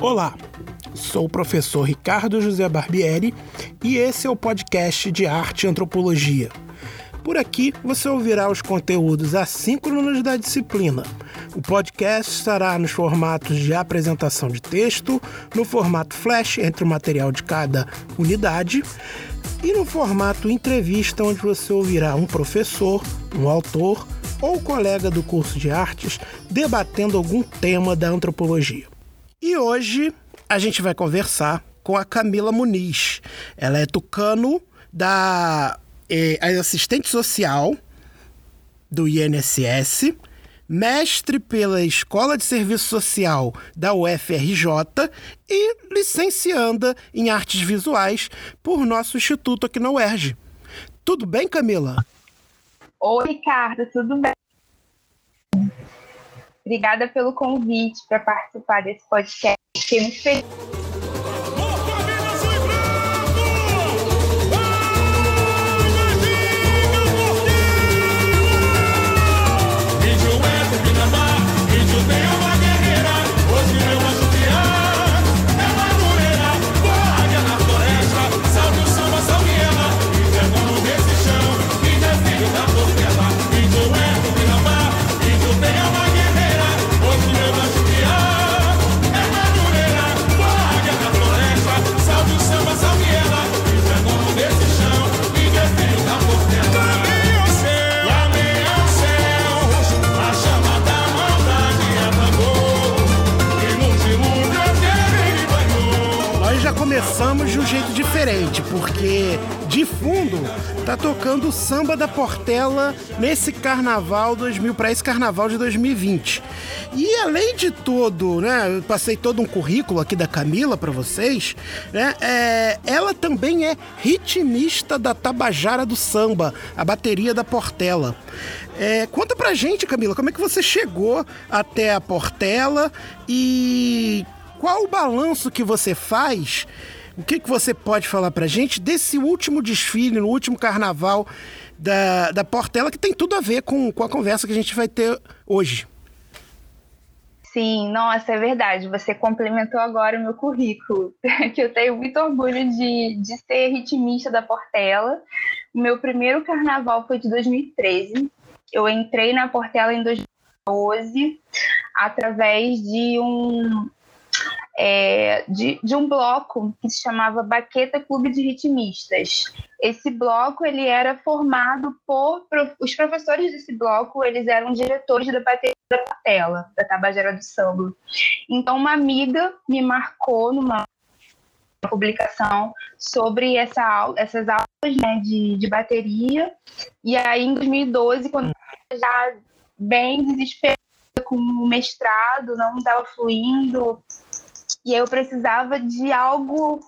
Olá, sou o professor Ricardo José Barbieri e esse é o podcast de Arte e Antropologia. Por aqui você ouvirá os conteúdos assíncronos da disciplina. O podcast estará nos formatos de apresentação de texto, no formato flash entre o material de cada unidade e no formato entrevista, onde você ouvirá um professor, um autor ou colega do curso de artes debatendo algum tema da antropologia. E hoje a gente vai conversar com a Camila Muniz. Ela é tucano da é, assistente social do INSS, mestre pela Escola de Serviço Social da UFRJ e licencianda em artes visuais por nosso instituto aqui na UERJ. Tudo bem, Camila? Oi, Ricardo, tudo bem? Obrigada pelo convite para participar desse podcast. Fiquei muito feliz. Começamos de um jeito diferente, porque de fundo tá tocando o samba da Portela nesse carnaval 2000 para esse carnaval de 2020. E além de todo, né, eu passei todo um currículo aqui da Camila para vocês, né? É, ela também é ritmista da Tabajara do Samba, a bateria da Portela. É, conta pra gente, Camila, como é que você chegou até a Portela e qual o balanço que você faz o que, que você pode falar para gente desse último desfile, no último carnaval da, da Portela, que tem tudo a ver com, com a conversa que a gente vai ter hoje? Sim, nossa, é verdade. Você complementou agora o meu currículo, que eu tenho muito orgulho de, de ser ritmista da Portela. O meu primeiro carnaval foi de 2013. Eu entrei na Portela em 2012 através de um, é, de, de, um bloco que se chamava Baqueta Clube de Ritmistas. Esse bloco ele era formado por os professores desse bloco, eles eram diretores da bateria da Patela, da Tabajara do Samba. Então uma amiga me marcou numa publicação sobre essa, essas aulas né, de, de bateria. E aí, em 2012, quando eu já bem desesperada com o mestrado, não estava fluindo, e eu precisava de algo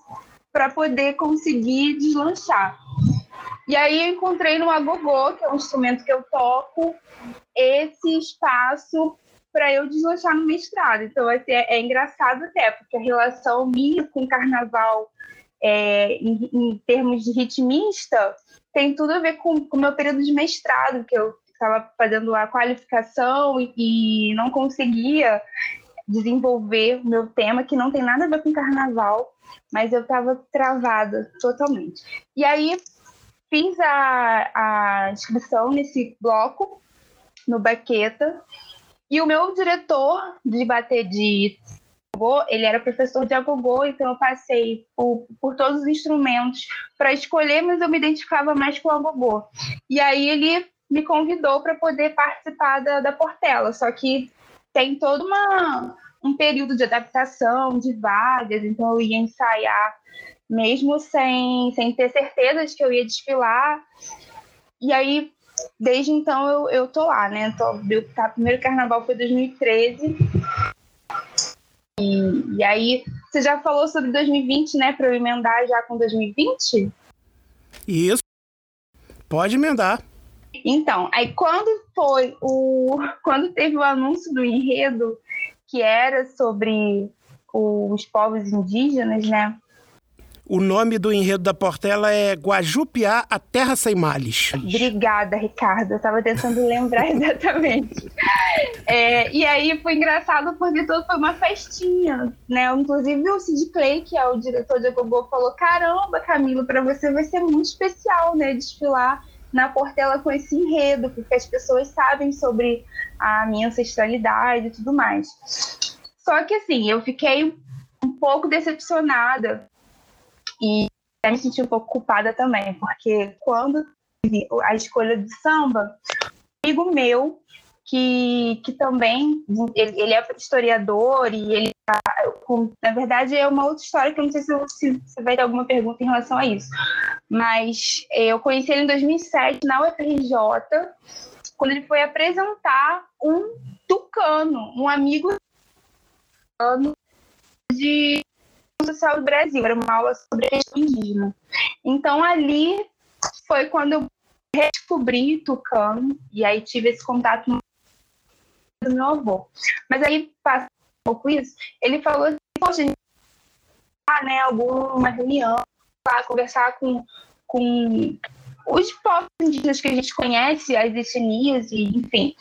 para poder conseguir deslanchar. E aí eu encontrei no agogô, que é um instrumento que eu toco, esse espaço para eu deslanchar no mestrado. Então assim, é, é, engraçado até, porque a relação minha com o carnaval é, em, em, termos de ritmista tem tudo a ver com o meu período de mestrado, que eu estava fazendo a qualificação e, e não conseguia desenvolver o meu tema, que não tem nada a ver com carnaval, mas eu estava travada totalmente. E aí fiz a, a inscrição nesse bloco, no Baqueta, e o meu diretor de bater de ele era professor de agogô, então eu passei por, por todos os instrumentos para escolher, mas eu me identificava mais com o agogô. E aí ele me convidou para poder participar da, da Portela, só que tem todo uma, um período de adaptação, de vagas, então eu ia ensaiar mesmo sem, sem ter certeza de que eu ia desfilar. E aí, desde então, eu, eu tô lá, né? Tô, meu tá, primeiro carnaval foi 2013. E, e aí, você já falou sobre 2020, né? Para eu emendar já com 2020? Isso. Pode emendar. Então, aí quando foi o. Quando teve o anúncio do enredo, que era sobre os povos indígenas, né? O nome do enredo da Portela é Guajupiá, a Terra Sem Males. Obrigada, Ricardo. Eu estava tentando lembrar exatamente. É, e aí foi engraçado porque tudo foi uma festinha, né? Inclusive o Sid Clay, que é o diretor de Gogô, falou: Caramba, Camilo, para você vai ser muito especial, né? Desfilar na Portela com esse enredo, porque as pessoas sabem sobre a minha ancestralidade e tudo mais. Só que assim, eu fiquei um pouco decepcionada e me senti um pouco culpada também, porque quando a escolha de samba, um amigo meu, que, que também, ele, ele é historiador e ele, na verdade, é uma outra história que eu não sei se, se vai ter alguma pergunta em relação a isso, mas eu conheci ele em 2007 na UFRJ, quando ele foi apresentar um tucano, um amigo de social do Brasil, era uma aula sobre indígena. Então ali foi quando eu redescobri Tucano e aí tive esse contato do meu avô. Mas aí, passando um pouco isso, ele falou assim, poxa, a gente tá, né, alguma reunião, lá, conversar com, com os povos indígenas que a gente conhece, as etnias e, enfim,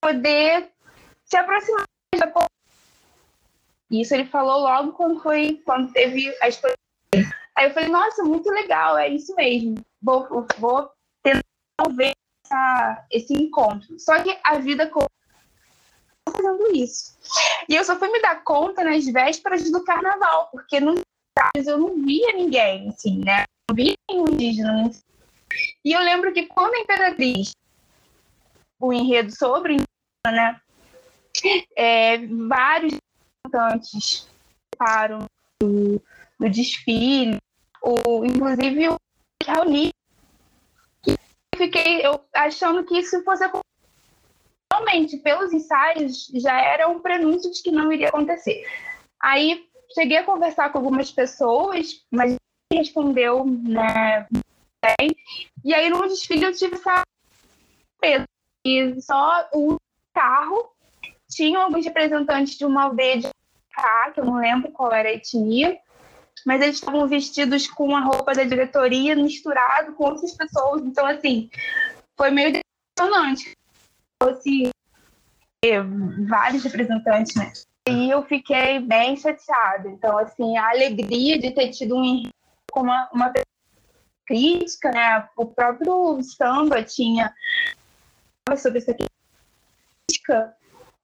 poder se aproximar da isso ele falou logo quando foi quando teve a exposição. Aí eu falei, nossa, muito legal, é isso mesmo. Vou, vou tentar ver esse encontro. Só que a vida fazendo isso. E eu só fui me dar conta nas vésperas do carnaval, porque nos eu não via ninguém, assim, né? Não via nenhum indígena. E eu lembro que quando a Imperatriz, o enredo sobre né? É, vários representantes para o desfile, o, inclusive o Raoni. Fiquei eu, achando que isso fosse realmente pelos ensaios já era um prenúncio de que não iria acontecer. Aí cheguei a conversar com algumas pessoas, mas respondeu, né? Bem. E aí no desfile eu tive essa peso. E só o carro tinham alguns representantes de uma aldeia de cá, que eu não lembro qual era a etnia, mas eles estavam vestidos com a roupa da diretoria misturado com outras pessoas. Então, assim, foi meio decepcionante. Fosse vários representantes, né? E eu fiquei bem chateada. Então, assim, a alegria de ter tido um com uma, uma crítica, né? O próprio samba tinha sobre essa crítica,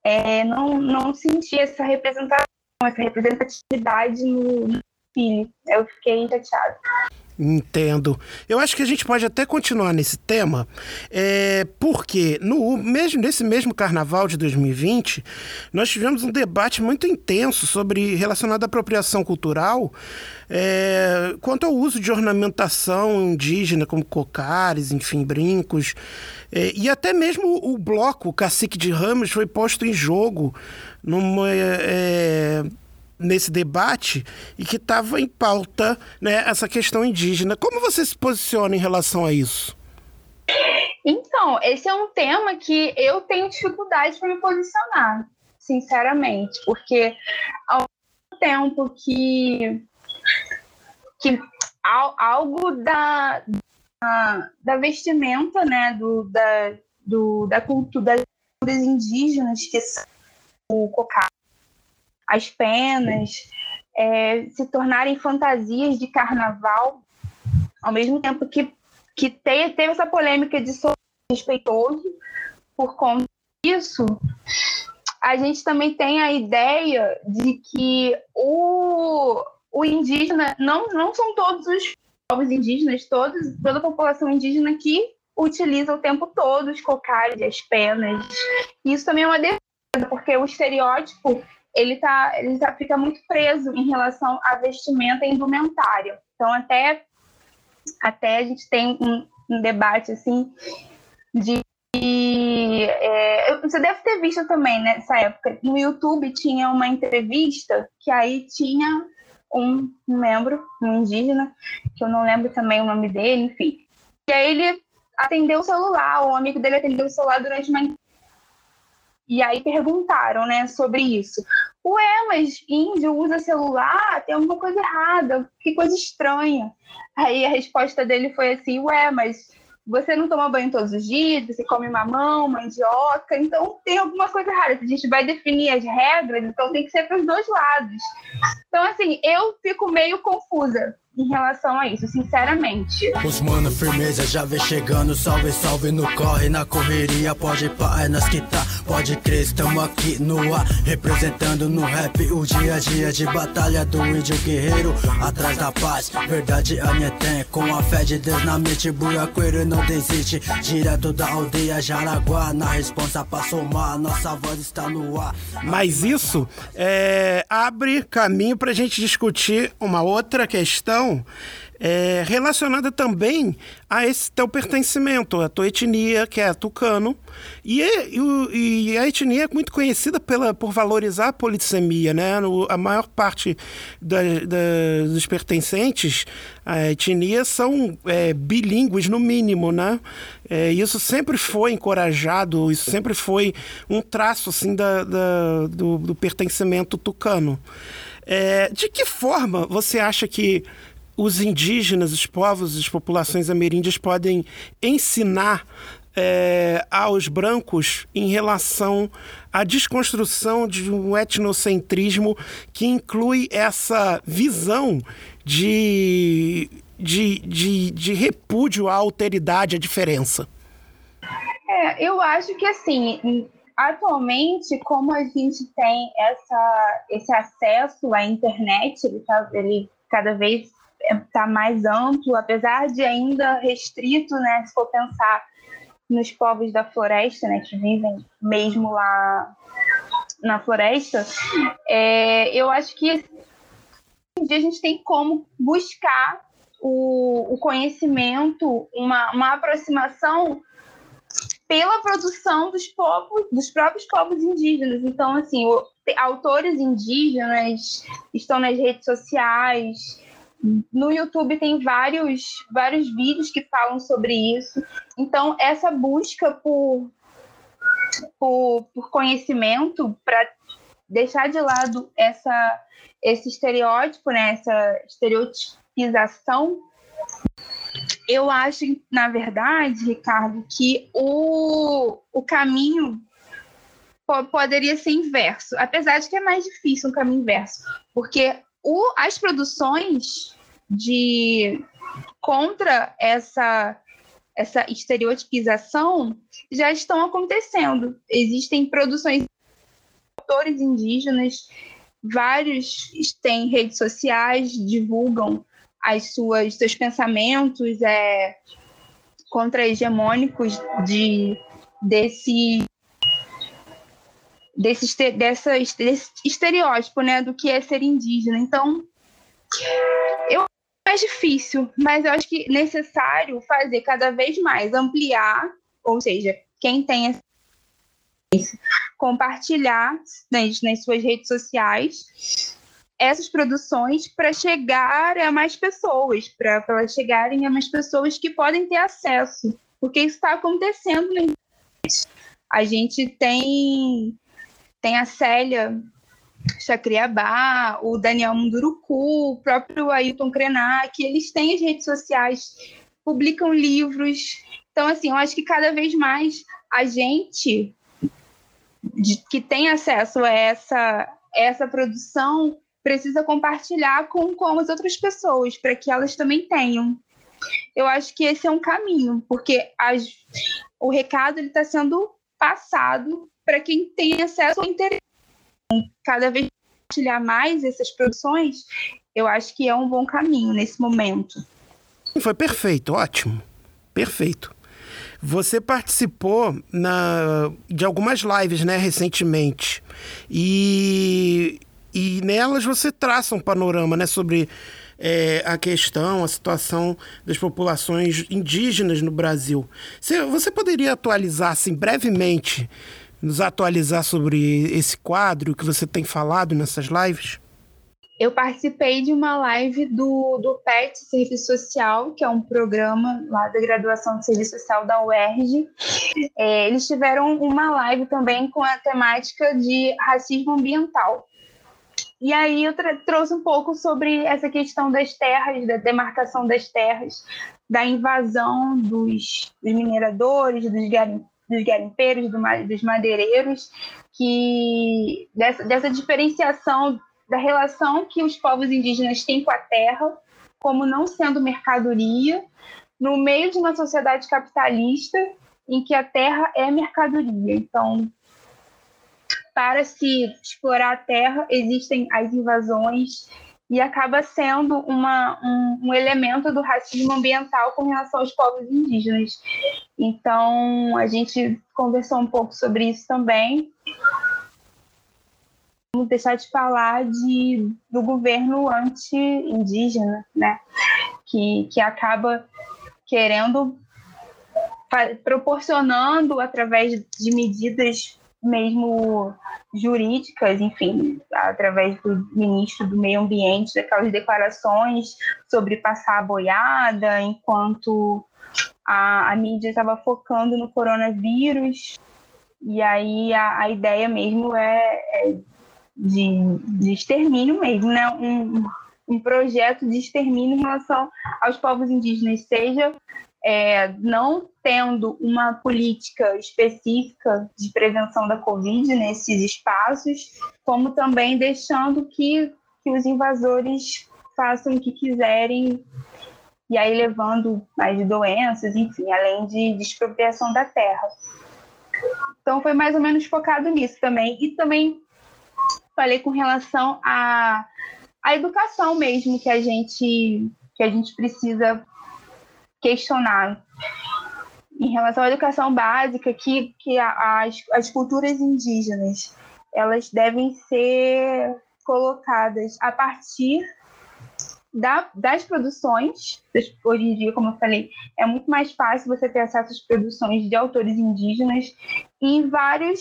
é, não, não senti essa representação essa representatividade no Eu fiquei chateada. Entendo. Eu acho que a gente pode até continuar nesse tema, é, porque no mesmo nesse mesmo carnaval de 2020 nós tivemos um debate muito intenso sobre relacionado à apropriação cultural é, quanto ao uso de ornamentação indígena como cocares, enfim, brincos é, e até mesmo o bloco o Cacique de Ramos foi posto em jogo numa é, nesse debate e que estava em pauta né, essa questão indígena. Como você se posiciona em relação a isso? Então, esse é um tema que eu tenho dificuldade para me posicionar, sinceramente, porque ao mesmo tempo que, que algo da, da, da vestimenta, né, do, da, do, da cultura das indígenas, que o cocá, as penas, é, se tornarem fantasias de carnaval, ao mesmo tempo que, que te, teve essa polêmica de ser respeitoso por conta disso, a gente também tem a ideia de que o, o indígena, não, não são todos os povos indígenas, todos, toda a população indígena que utiliza o tempo todo os cocares, as penas. Isso também é uma defesa, porque o estereótipo ele, tá, ele tá, fica muito preso em relação à vestimenta e indumentária. Então, até, até a gente tem um, um debate, assim, de... É, você deve ter visto também nessa época, no YouTube tinha uma entrevista que aí tinha um membro, um indígena, que eu não lembro também o nome dele, enfim. E aí ele atendeu o celular, o amigo dele atendeu o celular durante uma e aí perguntaram, né, sobre isso. Ué, mas índio usa celular? Tem alguma coisa errada, que coisa estranha. Aí a resposta dele foi assim: Ué, mas você não toma banho todos os dias, você come mamão, mandioca, então tem alguma coisa errada. A gente vai definir as regras, então tem que ser para os dois lados. Então, assim, eu fico meio confusa em relação a isso, sinceramente. Os mano, firmeza já vem chegando, salve, salve no corre, na correria, pode pá, é nós que tá, pode crer, estamos aqui no ar, representando no rap o dia a dia de batalha do índio guerreiro, atrás da paz, verdade a minha tem, com a fé de Deus na mente, buraqueiro não desiste, direto da aldeia Jaraguá, na responsa pra somar, nossa voz está no ar. Mas isso é, abre caminho pra gente discutir uma outra questão questão é, relacionada também a esse teu pertencimento, a tua etnia, que é tucano. E, e, e a etnia é muito conhecida pela, por valorizar a polissemia, né? A maior parte da, da, dos pertencentes à etnia são é, bilíngues, no mínimo, né? É, isso sempre foi encorajado, isso sempre foi um traço, assim, da, da do, do pertencimento tucano. É, de que forma você acha que os indígenas, os povos, as populações ameríndias podem ensinar é, aos brancos em relação à desconstrução de um etnocentrismo que inclui essa visão de, de, de, de repúdio à alteridade, à diferença? É, eu acho que assim, atualmente, como a gente tem essa, esse acesso à internet, ele, tá, ele cada vez está mais amplo, apesar de ainda restrito, né? Se for pensar nos povos da floresta, né, que vivem mesmo lá na floresta, é, eu acho que em dia a gente tem como buscar o, o conhecimento, uma, uma aproximação pela produção dos povos, dos próprios povos indígenas. Então, assim, o, autores indígenas estão nas redes sociais, no YouTube tem vários, vários vídeos que falam sobre isso. Então, essa busca por, por, por conhecimento, para deixar de lado essa, esse estereótipo, né, essa estereotipização, eu acho, na verdade, Ricardo, que o, o caminho poderia ser inverso, apesar de que é mais difícil um caminho inverso, porque o, as produções de contra essa essa estereotipização já estão acontecendo. Existem produções de autores indígenas, vários têm redes sociais, divulgam as suas seus pensamentos é, contra-hegemônicos de desse desse, dessa, desse estereótipo né, do que é ser indígena. Então, eu mais difícil, mas eu acho que necessário fazer cada vez mais, ampliar, ou seja, quem tem essa compartilhar nas, nas suas redes sociais essas produções para chegar a mais pessoas, para elas chegarem a mais pessoas que podem ter acesso, porque isso está acontecendo. A gente tem tem a Célia Chacriabá, o Daniel Munduruku, o próprio Ailton Krenak, eles têm as redes sociais, publicam livros. Então, assim, eu acho que cada vez mais a gente de, que tem acesso a essa, essa produção precisa compartilhar com, com as outras pessoas, para que elas também tenham. Eu acho que esse é um caminho, porque as, o recado está sendo passado para quem tem acesso ao interesse. Cada vez compartilhar mais essas produções, eu acho que é um bom caminho nesse momento. Foi perfeito, ótimo. Perfeito. Você participou na, de algumas lives, né, recentemente. E, e nelas você traça um panorama, né, sobre é, a questão, a situação das populações indígenas no Brasil. Você, você poderia atualizar, assim, brevemente, nos atualizar sobre esse quadro que você tem falado nessas lives? Eu participei de uma live do, do PET Serviço Social, que é um programa lá da graduação de Serviço Social da UERJ. É, eles tiveram uma live também com a temática de racismo ambiental. E aí eu trouxe um pouco sobre essa questão das terras, da demarcação das terras, da invasão dos, dos mineradores, dos, garim, dos garimpeiros, do, dos madeireiros, que dessa, dessa diferenciação da relação que os povos indígenas têm com a terra, como não sendo mercadoria, no meio de uma sociedade capitalista em que a terra é mercadoria. Então, para se explorar a terra, existem as invasões e acaba sendo uma, um, um, elemento do racismo ambiental com relação aos povos indígenas. Então, a gente conversou um pouco sobre isso também. Vamos deixar de falar de, do governo anti-indígena, né? que, que acaba querendo proporcionando através de medidas mesmo jurídicas, enfim, através do ministro do Meio Ambiente, aquelas declarações sobre passar a boiada, enquanto a, a mídia estava focando no coronavírus, e aí a, a ideia mesmo é, é de, de, extermínio mesmo, né? Um, um projeto de extermínio em relação aos povos indígenas, seja é, não tendo uma política específica de prevenção da Covid nesses espaços, como também deixando que, que os invasores façam o que quiserem e aí levando mais doenças, enfim, além de, de expropriação da terra. Então foi mais ou menos focado nisso também. E também falei com relação à, à educação mesmo que a gente que a gente precisa questionar em relação à educação básica que, que as, as culturas indígenas elas devem ser colocadas a partir da, das produções. Hoje em dia, como eu falei, é muito mais fácil você ter acesso às produções de autores indígenas em vários,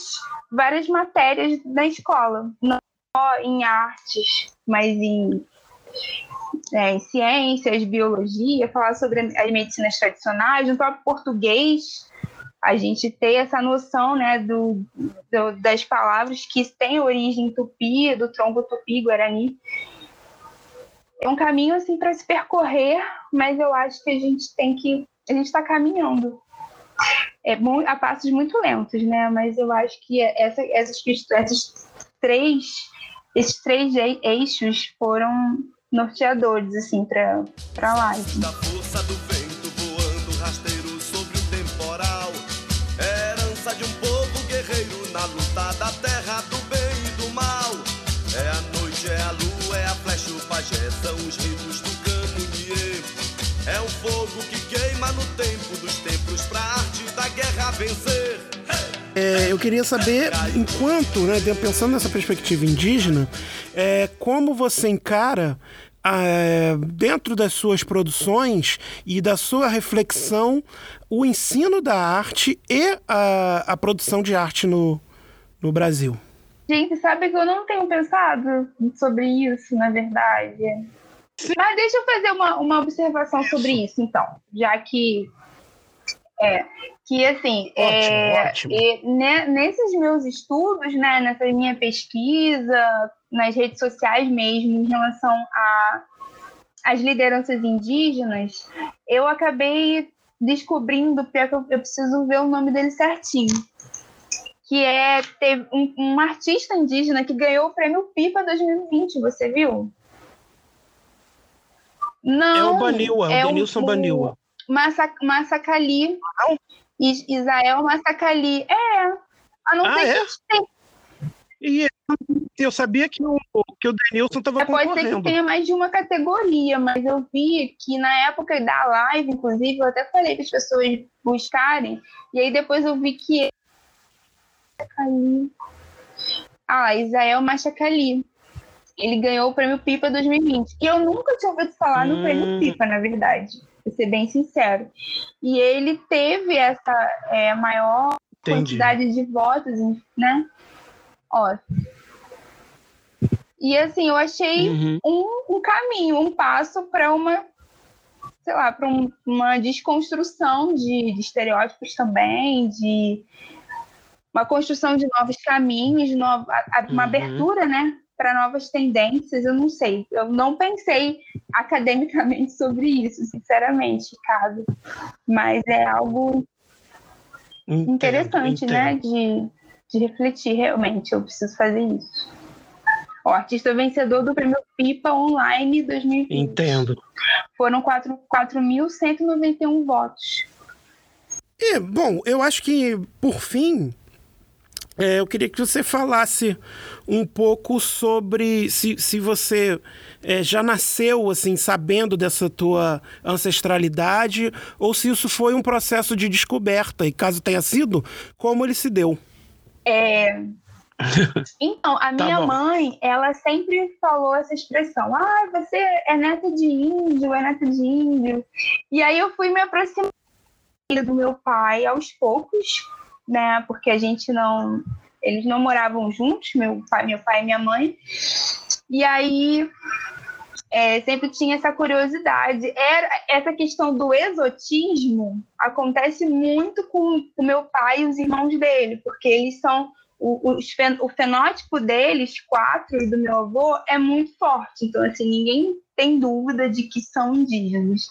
várias matérias na escola, não só em artes, mas em é, em ciências, biologia, falar sobre as medicinas tradicionais, no próprio português, a gente ter essa noção né, do, do, das palavras que têm origem tupi, do tronco tupi-guarani. É um caminho assim para se percorrer, mas eu acho que a gente tem que. A gente está caminhando. É muito, a passos muito lentos, né? Mas eu acho que essa, essas, essas três, esses três eixos foram norteadores, assim, pra, pra live. Da força do vento voando rasteiro sobre o temporal. Herança de um povo guerreiro na luta da terra do bem e do mal. É a noite, é a lua, é a flecha, o pajé, são os rios do camunier. É o fogo que queima no tempo dos tempos pra arte da guerra vencer. É, eu queria saber, enquanto, né, pensando nessa perspectiva indígena, é, como você encara dentro das suas produções e da sua reflexão o ensino da arte e a, a produção de arte no, no Brasil? Gente, sabe que eu não tenho pensado sobre isso, na verdade. Mas deixa eu fazer uma, uma observação sobre isso, então, já que é, que assim, ótimo, é, ótimo. E, né, nesses meus estudos, né, nessa minha pesquisa, nas redes sociais mesmo, em relação a as lideranças indígenas, eu acabei descobrindo, pior que eu, preciso ver o nome dele certinho, que é teve um, um, artista indígena que ganhou o prêmio Pipa 2020, você viu? Não. É o Baniwa, é o Denilson Baniwa. Massa, Massacali. Israel Massacali. É. A não ah, ser é? que tem. E eu sabia que o, que o Denilson estava é, concorrendo. Pode ser que tenha mais de uma categoria, mas eu vi que na época da live, inclusive, eu até falei para as pessoas buscarem, e aí depois eu vi que. Ah, Israel Machacali. Ele ganhou o prêmio Pipa 2020. E eu nunca tinha ouvido falar hum. no prêmio Pipa, na verdade para ser bem sincero. E ele teve essa é, maior Entendi. quantidade de votos, né? Ó. E assim, eu achei uhum. um, um caminho, um passo para uma, sei lá, para um, uma desconstrução de, de estereótipos também, de uma construção de novos caminhos, nova, uma uhum. abertura, né, para novas tendências, eu não sei. Eu não pensei academicamente sobre isso, sinceramente, Ricardo. Mas é algo entendo, interessante, né, entendo. né? De, de refletir realmente. Eu preciso fazer isso. O artista vencedor do prêmio Pipa Online 2020. Entendo. Foram 4.191 votos. É, bom, eu acho que, por fim, é, eu queria que você falasse um pouco sobre se, se você é, já nasceu assim sabendo dessa tua ancestralidade ou se isso foi um processo de descoberta e caso tenha sido, como ele se deu. É... Então, a tá minha tá mãe, ela sempre falou essa expressão: ah, você é neta de índio, é neta de índio. E aí eu fui me aproximando do meu pai aos poucos, né? Porque a gente não. Eles não moravam juntos, meu pai, meu pai e minha mãe. E aí é, sempre tinha essa curiosidade. Era essa questão do exotismo acontece muito com o meu pai e os irmãos dele, porque eles são o, o, o fenótipo deles, quatro, do meu avô, é muito forte. Então, assim, ninguém tem dúvida de que são indígenas.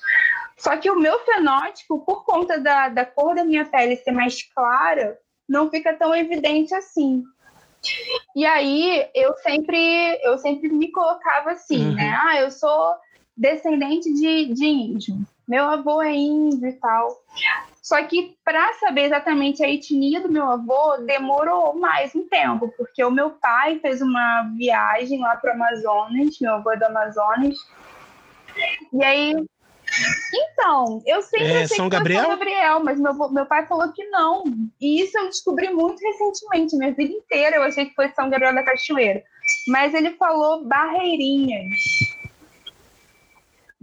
Só que o meu fenótipo, por conta da, da cor da minha pele ser mais clara, não fica tão evidente assim. E aí eu sempre eu sempre me colocava assim, uhum. né? Ah, eu sou descendente de, de índio. Meu avô é índio e tal. Só que para saber exatamente a etnia do meu avô demorou mais um tempo, porque o meu pai fez uma viagem lá para o Amazonas, meu avô é do Amazonas. E aí então, eu sempre é, achei São que Gabriel? São Gabriel, mas meu, meu pai falou que não. E isso eu descobri muito recentemente, minha vida inteira eu achei que foi São Gabriel da Cachoeira. Mas ele falou Barreirinhas.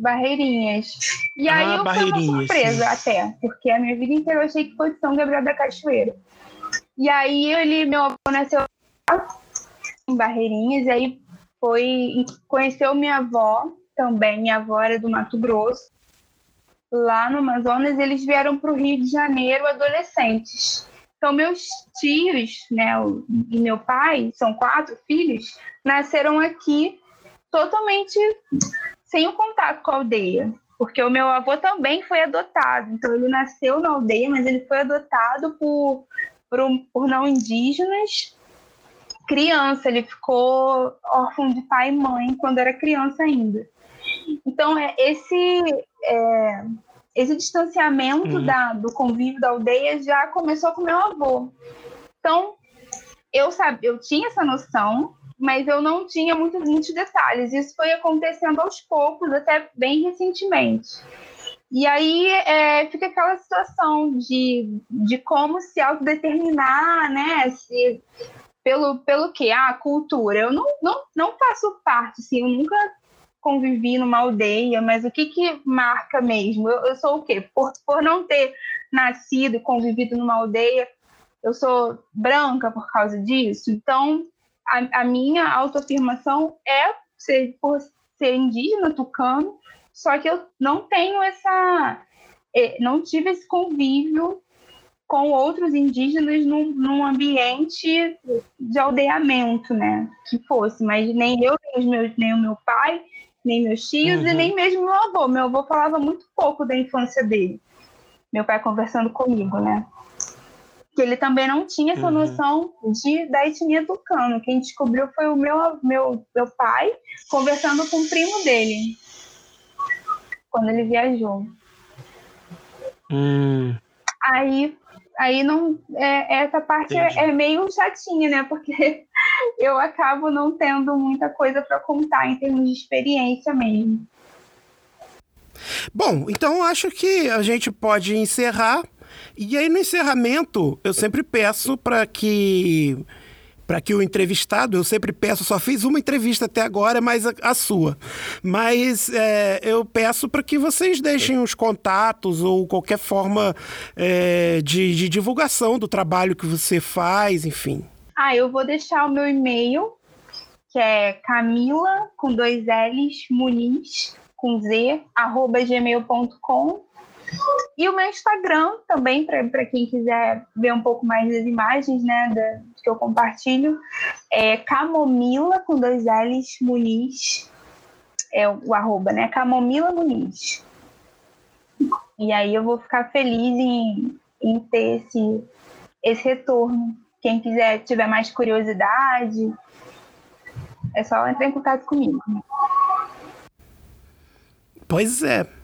Barreirinhas. E ah, aí eu fui uma surpresa até, porque a minha vida inteira eu achei que foi São Gabriel da Cachoeira. E aí ele, meu avô nasceu em Barreirinhas, e aí foi, conheceu minha avó também, minha avó era do Mato Grosso lá no Amazonas, eles vieram para o Rio de Janeiro adolescentes. Então, meus tios né, e meu pai, são quatro filhos, nasceram aqui totalmente sem o contato com a aldeia. Porque o meu avô também foi adotado. Então, ele nasceu na aldeia, mas ele foi adotado por, por, por não indígenas. Criança, ele ficou órfão de pai e mãe quando era criança ainda. Então, é, esse, é, esse distanciamento uhum. da, do convívio da aldeia já começou com meu avô. Então, eu, sabe, eu tinha essa noção, mas eu não tinha muitos, muitos detalhes. Isso foi acontecendo aos poucos, até bem recentemente. E aí é, fica aquela situação de, de como se autodeterminar, né? Se, pelo, pelo que? Ah, cultura. Eu não, não, não faço parte, assim, eu nunca convivi numa aldeia, mas o que, que marca mesmo? Eu, eu sou o quê? Por, por não ter nascido e convivido numa aldeia, eu sou branca por causa disso. Então, a, a minha autoafirmação é ser, por ser indígena tucano, só que eu não tenho essa. É, não tive esse convívio com outros indígenas num, num ambiente de aldeamento, né? Que fosse, mas nem eu, nem, meus, nem o meu pai, nem meus tios uhum. e nem mesmo meu avô. Meu avô falava muito pouco da infância dele. Meu pai conversando comigo, né? Que ele também não tinha essa uhum. noção de, da etnia tucano. Quem descobriu foi o meu, meu, meu pai conversando com o primo dele quando ele viajou. Hum. Aí aí não é, essa parte é, é, meio chatinha, né? Porque eu acabo não tendo muita coisa para contar em termos de experiência mesmo. Bom, então acho que a gente pode encerrar. E aí no encerramento eu sempre peço para que para que o entrevistado, eu sempre peço, só fiz uma entrevista até agora, mas a, a sua. Mas é, eu peço para que vocês deixem os contatos ou qualquer forma é, de, de divulgação do trabalho que você faz, enfim. Ah, eu vou deixar o meu e-mail, que é Camila, com dois L's, Muniz, com Z, arroba gmail.com. E o meu Instagram também, para quem quiser ver um pouco mais das imagens né, da, que eu compartilho, é Camomila com dois L's Muniz, é o arroba, né? Camomila Muniz. E aí eu vou ficar feliz em, em ter esse, esse retorno. Quem quiser, tiver mais curiosidade, é só entrar em contato comigo. Pois é.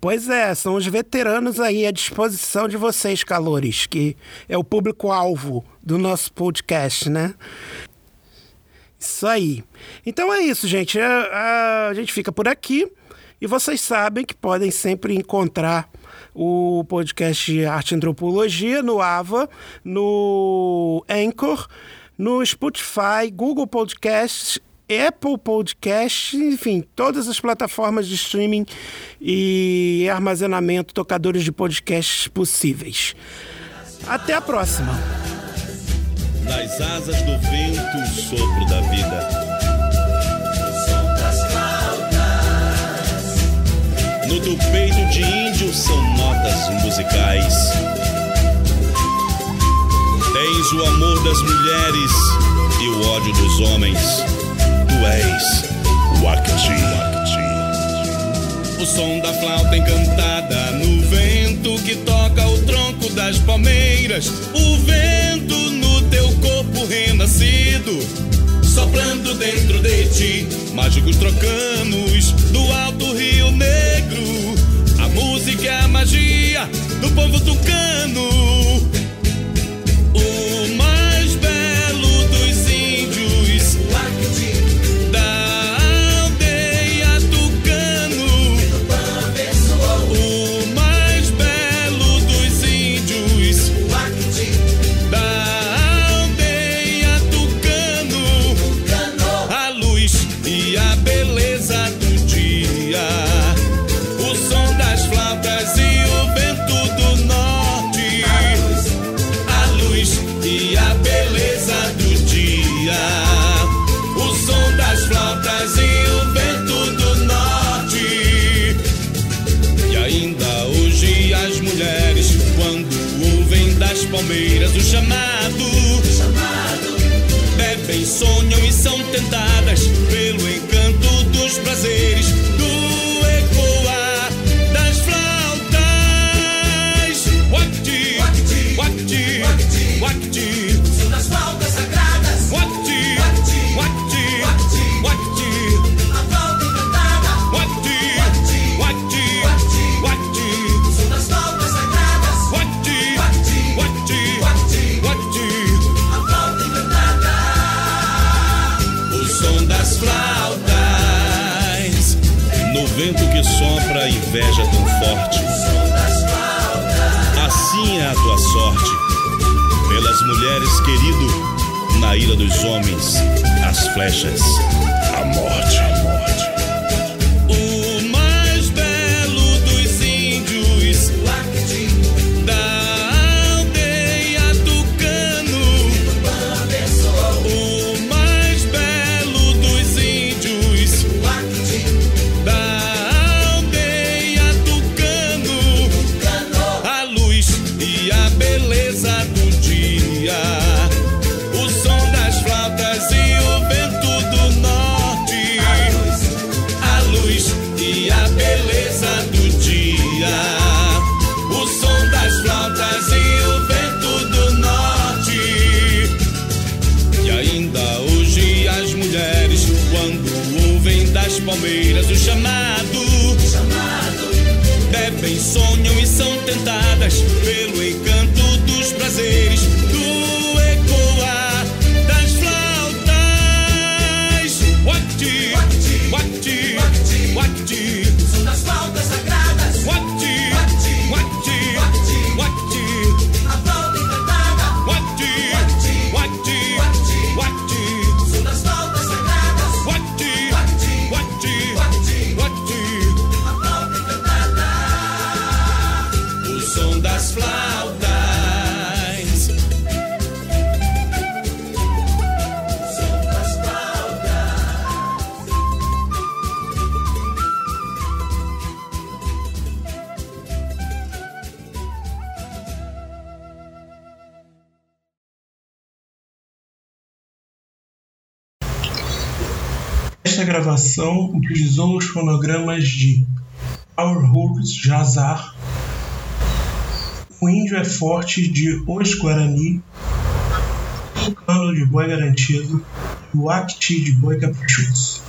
Pois é, são os veteranos aí à disposição de vocês, calores, que é o público-alvo do nosso podcast, né? Isso aí. Então é isso, gente. A, a, gente fica por aqui e vocês sabem que podem sempre encontrar o podcast Arte Antropologia no Ava, no Anchor, no Spotify, Google Podcasts Apple Podcast, enfim, todas as plataformas de streaming e armazenamento, tocadores de podcasts possíveis. Até a próxima. Nas asas do vento, o sopro da vida. No teu peito de índio são notas musicais. Tens o amor das mulheres e o ódio dos homens és Wakti. O som da flauta encantada no vento que toca o tronco das palmeiras. O vento no teu corpo renascido, soprando dentro de ti. Mágicos trocanos gravação utilizou os fonogramas de Roots Jazar, O Índio é Forte de Os Guarani, Tucano de Boi Garantido e o Acti de Boi Caprichoso.